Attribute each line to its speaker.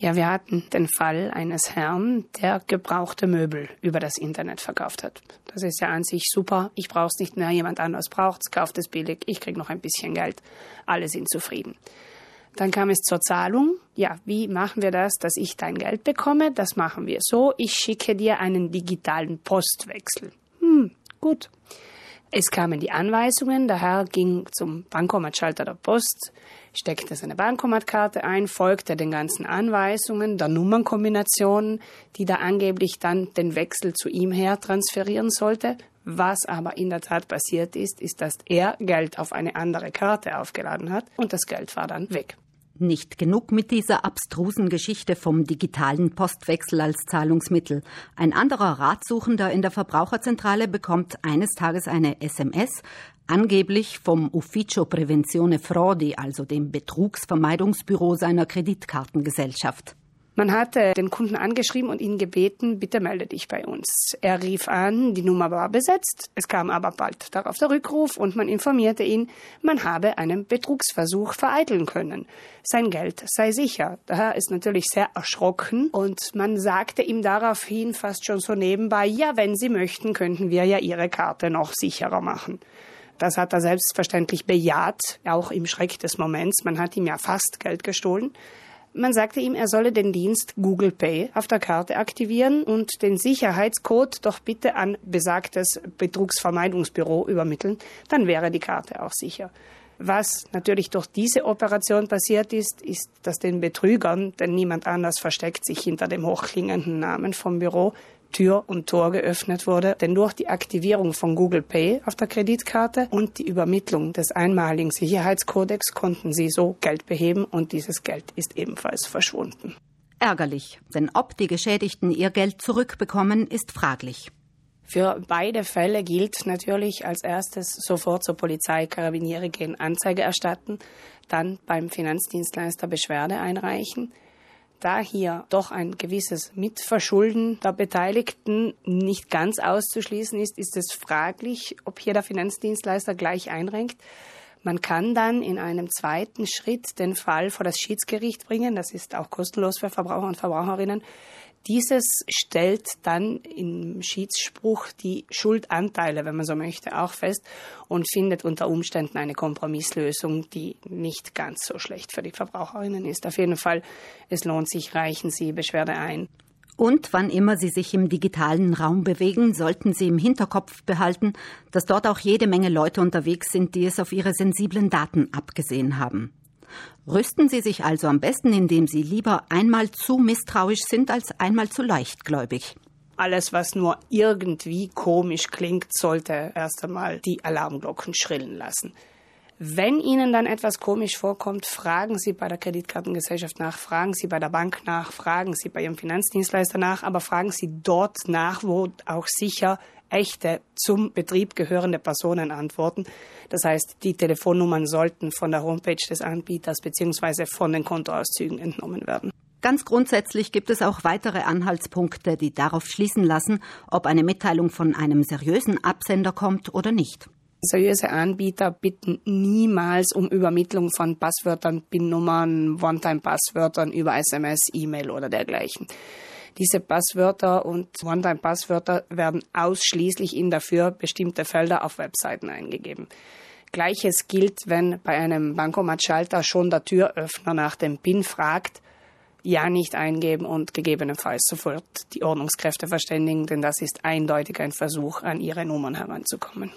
Speaker 1: Ja, wir hatten den Fall eines Herrn, der gebrauchte Möbel über das Internet verkauft hat. Das ist ja an sich super. Ich brauche es nicht mehr, jemand anderes braucht es, kauft es billig, ich kriege noch ein bisschen Geld. Alle sind zufrieden. Dann kam es zur Zahlung. Ja, wie machen wir das, dass ich dein Geld bekomme? Das machen wir so. Ich schicke dir einen digitalen Postwechsel. Hm, gut. Es kamen die Anweisungen, der Herr ging zum Bankomatschalter der Post, steckte seine Bankomatkarte ein, folgte den ganzen Anweisungen, der Nummernkombination, die da angeblich dann den Wechsel zu ihm her transferieren sollte. Was aber in der Tat passiert ist, ist, dass er Geld auf eine andere Karte aufgeladen hat und das Geld war dann weg.
Speaker 2: Nicht genug mit dieser abstrusen Geschichte vom digitalen Postwechsel als Zahlungsmittel. Ein anderer Ratsuchender in der Verbraucherzentrale bekommt eines Tages eine SMS, angeblich vom Ufficio Prevenzione Frodi, also dem Betrugsvermeidungsbüro seiner Kreditkartengesellschaft.
Speaker 1: Man hatte den Kunden angeschrieben und ihn gebeten, bitte melde dich bei uns. Er rief an, die Nummer war besetzt, es kam aber bald darauf der Rückruf und man informierte ihn, man habe einen Betrugsversuch vereiteln können. Sein Geld sei sicher. Der Herr ist natürlich sehr erschrocken und man sagte ihm daraufhin fast schon so nebenbei, ja, wenn Sie möchten, könnten wir ja Ihre Karte noch sicherer machen. Das hat er selbstverständlich bejaht, auch im Schreck des Moments. Man hat ihm ja fast Geld gestohlen. Man sagte ihm, er solle den Dienst Google Pay auf der Karte aktivieren und den Sicherheitscode doch bitte an besagtes Betrugsvermeidungsbüro übermitteln, dann wäre die Karte auch sicher. Was natürlich durch diese Operation passiert ist, ist, dass den Betrügern, denn niemand anders versteckt sich hinter dem hochklingenden Namen vom Büro, Tür und Tor geöffnet wurde, denn durch die Aktivierung von Google Pay auf der Kreditkarte und die Übermittlung des einmaligen Sicherheitskodex konnten sie so Geld beheben und dieses Geld ist ebenfalls verschwunden.
Speaker 2: Ärgerlich, denn ob die Geschädigten ihr Geld zurückbekommen, ist fraglich.
Speaker 1: Für beide Fälle gilt natürlich als erstes sofort zur Polizei Karabiniere gehen Anzeige erstatten, dann beim Finanzdienstleister Beschwerde einreichen da hier doch ein gewisses Mitverschulden der Beteiligten nicht ganz auszuschließen ist, ist es fraglich, ob hier der Finanzdienstleister gleich einrenkt. Man kann dann in einem zweiten Schritt den Fall vor das Schiedsgericht bringen. Das ist auch kostenlos für Verbraucher und Verbraucherinnen. Dieses stellt dann im Schiedsspruch die Schuldanteile, wenn man so möchte, auch fest und findet unter Umständen eine Kompromisslösung, die nicht ganz so schlecht für die Verbraucherinnen ist. Auf jeden Fall, es lohnt sich, reichen Sie Beschwerde ein.
Speaker 2: Und wann immer Sie sich im digitalen Raum bewegen, sollten Sie im Hinterkopf behalten, dass dort auch jede Menge Leute unterwegs sind, die es auf ihre sensiblen Daten abgesehen haben. Rüsten Sie sich also am besten, indem Sie lieber einmal zu misstrauisch sind als einmal zu leichtgläubig.
Speaker 1: Alles, was nur irgendwie komisch klingt, sollte erst einmal die Alarmglocken schrillen lassen. Wenn Ihnen dann etwas komisch vorkommt, fragen Sie bei der Kreditkartengesellschaft nach, fragen Sie bei der Bank nach, fragen Sie bei Ihrem Finanzdienstleister nach, aber fragen Sie dort nach, wo auch sicher echte zum Betrieb gehörende Personen antworten. Das heißt, die Telefonnummern sollten von der Homepage des Anbieters bzw. von den Kontoauszügen entnommen werden.
Speaker 2: Ganz grundsätzlich gibt es auch weitere Anhaltspunkte, die darauf schließen lassen, ob eine Mitteilung von einem seriösen Absender kommt oder nicht.
Speaker 1: Seriöse Anbieter bitten niemals um Übermittlung von Passwörtern, PIN-Nummern, One-Time-Passwörtern über SMS, E-Mail oder dergleichen. Diese Passwörter und One-Time-Passwörter werden ausschließlich in dafür bestimmte Felder auf Webseiten eingegeben. Gleiches gilt, wenn bei einem Bankomatschalter schon der Türöffner nach dem PIN fragt, ja nicht eingeben und gegebenenfalls sofort die Ordnungskräfte verständigen, denn das ist eindeutig ein Versuch, an ihre Nummern heranzukommen.